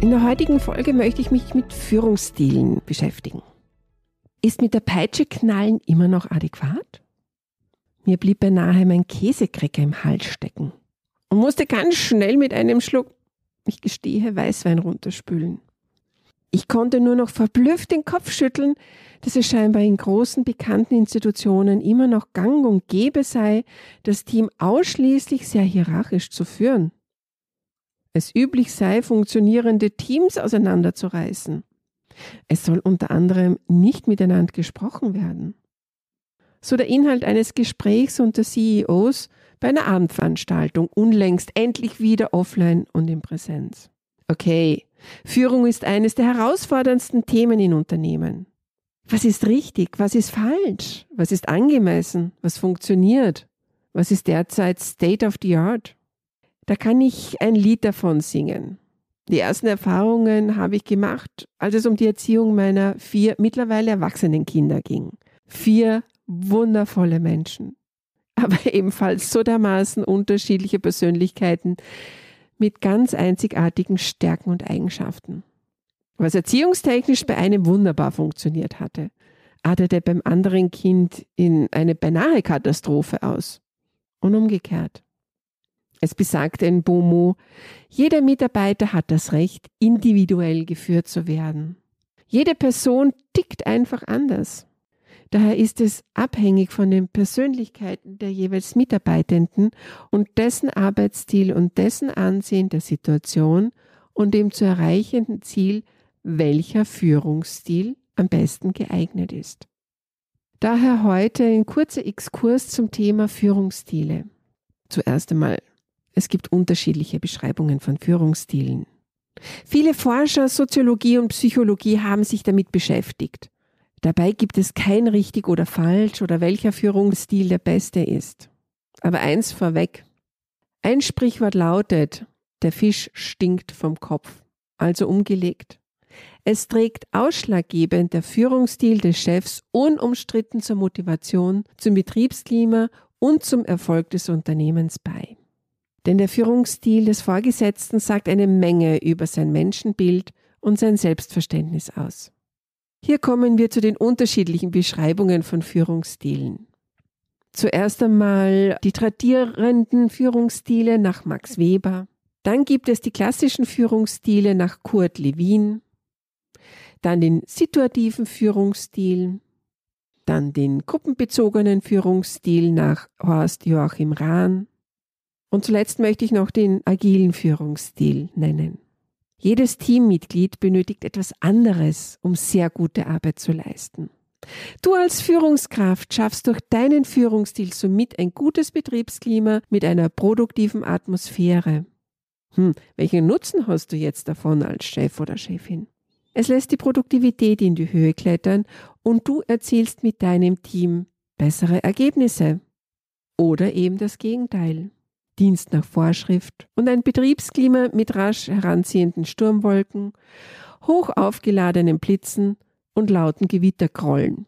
In der heutigen Folge möchte ich mich mit Führungsstilen beschäftigen. Ist mit der Peitsche knallen immer noch adäquat? Mir blieb beinahe mein Käsekrecker im Hals stecken und musste ganz schnell mit einem Schluck, ich gestehe, Weißwein runterspülen. Ich konnte nur noch verblüfft den Kopf schütteln, dass es scheinbar in großen bekannten Institutionen immer noch gang und gäbe sei, das Team ausschließlich sehr hierarchisch zu führen es üblich sei, funktionierende Teams auseinanderzureißen. Es soll unter anderem nicht miteinander gesprochen werden. So der Inhalt eines Gesprächs unter CEOs bei einer Abendveranstaltung, unlängst endlich wieder offline und in Präsenz. Okay, Führung ist eines der herausforderndsten Themen in Unternehmen. Was ist richtig? Was ist falsch? Was ist angemessen? Was funktioniert? Was ist derzeit State of the Art? Da kann ich ein Lied davon singen. Die ersten Erfahrungen habe ich gemacht, als es um die Erziehung meiner vier mittlerweile erwachsenen Kinder ging. Vier wundervolle Menschen, aber ebenfalls so dermaßen unterschiedliche Persönlichkeiten mit ganz einzigartigen Stärken und Eigenschaften. Was erziehungstechnisch bei einem wunderbar funktioniert hatte, artete beim anderen Kind in eine beinahe Katastrophe aus. Und umgekehrt. Es besagt in BOMO, jeder Mitarbeiter hat das Recht, individuell geführt zu werden. Jede Person tickt einfach anders. Daher ist es abhängig von den Persönlichkeiten der jeweils Mitarbeitenden und dessen Arbeitsstil und dessen Ansehen der Situation und dem zu erreichenden Ziel, welcher Führungsstil am besten geeignet ist. Daher heute ein kurzer Exkurs zum Thema Führungsstile. Zuerst einmal es gibt unterschiedliche Beschreibungen von Führungsstilen. Viele Forscher Soziologie und Psychologie haben sich damit beschäftigt. Dabei gibt es kein richtig oder falsch oder welcher Führungsstil der beste ist. Aber eins vorweg. Ein Sprichwort lautet, der Fisch stinkt vom Kopf, also umgelegt. Es trägt ausschlaggebend der Führungsstil des Chefs unumstritten zur Motivation, zum Betriebsklima und zum Erfolg des Unternehmens bei. Denn der Führungsstil des Vorgesetzten sagt eine Menge über sein Menschenbild und sein Selbstverständnis aus. Hier kommen wir zu den unterschiedlichen Beschreibungen von Führungsstilen. Zuerst einmal die tradierenden Führungsstile nach Max Weber. Dann gibt es die klassischen Führungsstile nach Kurt Lewin. Dann den situativen Führungsstil. Dann den gruppenbezogenen Führungsstil nach Horst Joachim Rahn. Und zuletzt möchte ich noch den agilen Führungsstil nennen. Jedes Teammitglied benötigt etwas anderes, um sehr gute Arbeit zu leisten. Du als Führungskraft schaffst durch deinen Führungsstil somit ein gutes Betriebsklima mit einer produktiven Atmosphäre. Hm, welchen Nutzen hast du jetzt davon als Chef oder Chefin? Es lässt die Produktivität in die Höhe klettern und du erzielst mit deinem Team bessere Ergebnisse. Oder eben das Gegenteil. Dienst nach Vorschrift und ein Betriebsklima mit rasch heranziehenden Sturmwolken, hoch aufgeladenen Blitzen und lauten Gewittergrollen.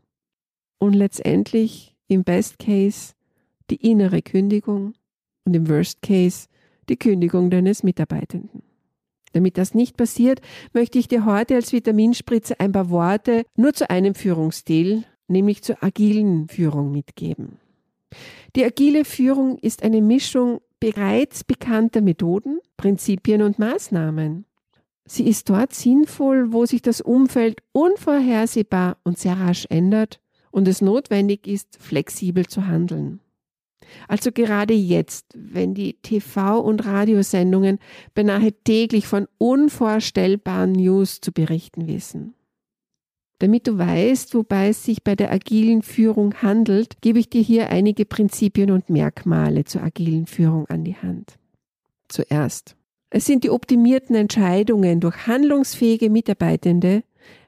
Und letztendlich im Best Case die innere Kündigung und im Worst Case die Kündigung deines Mitarbeitenden. Damit das nicht passiert, möchte ich dir heute als Vitaminspritze ein paar Worte nur zu einem Führungsstil, nämlich zur agilen Führung mitgeben. Die agile Führung ist eine Mischung bereits bekannte Methoden, Prinzipien und Maßnahmen. Sie ist dort sinnvoll, wo sich das Umfeld unvorhersehbar und sehr rasch ändert und es notwendig ist, flexibel zu handeln. Also gerade jetzt, wenn die TV- und Radiosendungen beinahe täglich von unvorstellbaren News zu berichten wissen. Damit du weißt, wobei es sich bei der agilen Führung handelt, gebe ich dir hier einige Prinzipien und Merkmale zur agilen Führung an die Hand. Zuerst. Es sind die optimierten Entscheidungen durch handlungsfähige Mitarbeitende,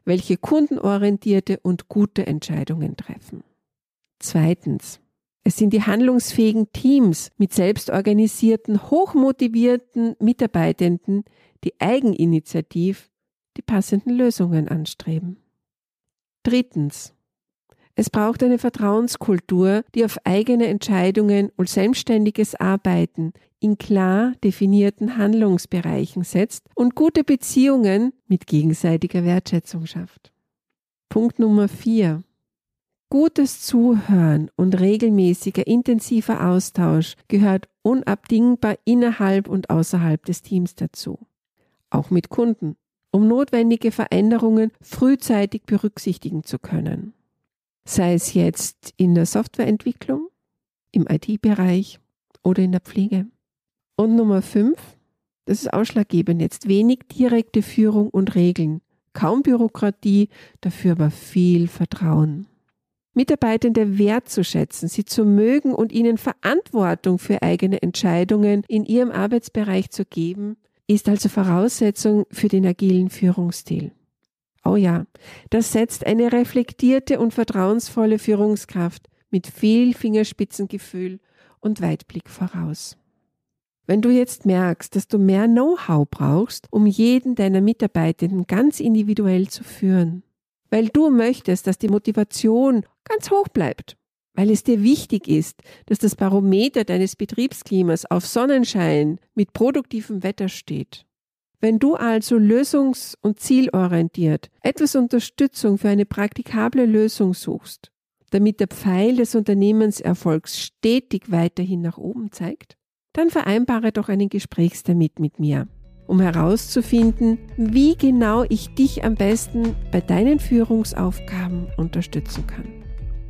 welche kundenorientierte und gute Entscheidungen treffen. Zweitens. Es sind die handlungsfähigen Teams mit selbstorganisierten, hochmotivierten Mitarbeitenden, die eigeninitiativ die passenden Lösungen anstreben. Drittens. Es braucht eine Vertrauenskultur, die auf eigene Entscheidungen und selbstständiges Arbeiten in klar definierten Handlungsbereichen setzt und gute Beziehungen mit gegenseitiger Wertschätzung schafft. Punkt Nummer vier. Gutes Zuhören und regelmäßiger intensiver Austausch gehört unabdingbar innerhalb und außerhalb des Teams dazu. Auch mit Kunden, um notwendige Veränderungen frühzeitig berücksichtigen zu können. Sei es jetzt in der Softwareentwicklung, im IT-Bereich oder in der Pflege. Und Nummer fünf, das ist ausschlaggebend jetzt, wenig direkte Führung und Regeln, kaum Bürokratie, dafür aber viel Vertrauen. Mitarbeitende wertzuschätzen, sie zu mögen und ihnen Verantwortung für eigene Entscheidungen in ihrem Arbeitsbereich zu geben, ist also Voraussetzung für den agilen Führungsstil. Oh ja, das setzt eine reflektierte und vertrauensvolle Führungskraft mit viel Fingerspitzengefühl und Weitblick voraus. Wenn du jetzt merkst, dass du mehr Know-how brauchst, um jeden deiner Mitarbeitenden ganz individuell zu führen, weil du möchtest, dass die Motivation ganz hoch bleibt, weil es dir wichtig ist, dass das Barometer deines Betriebsklimas auf Sonnenschein mit produktivem Wetter steht. Wenn du also lösungs- und zielorientiert etwas Unterstützung für eine praktikable Lösung suchst, damit der Pfeil des Unternehmenserfolgs stetig weiterhin nach oben zeigt, dann vereinbare doch einen Gesprächstermin mit mir um herauszufinden, wie genau ich dich am besten bei deinen Führungsaufgaben unterstützen kann.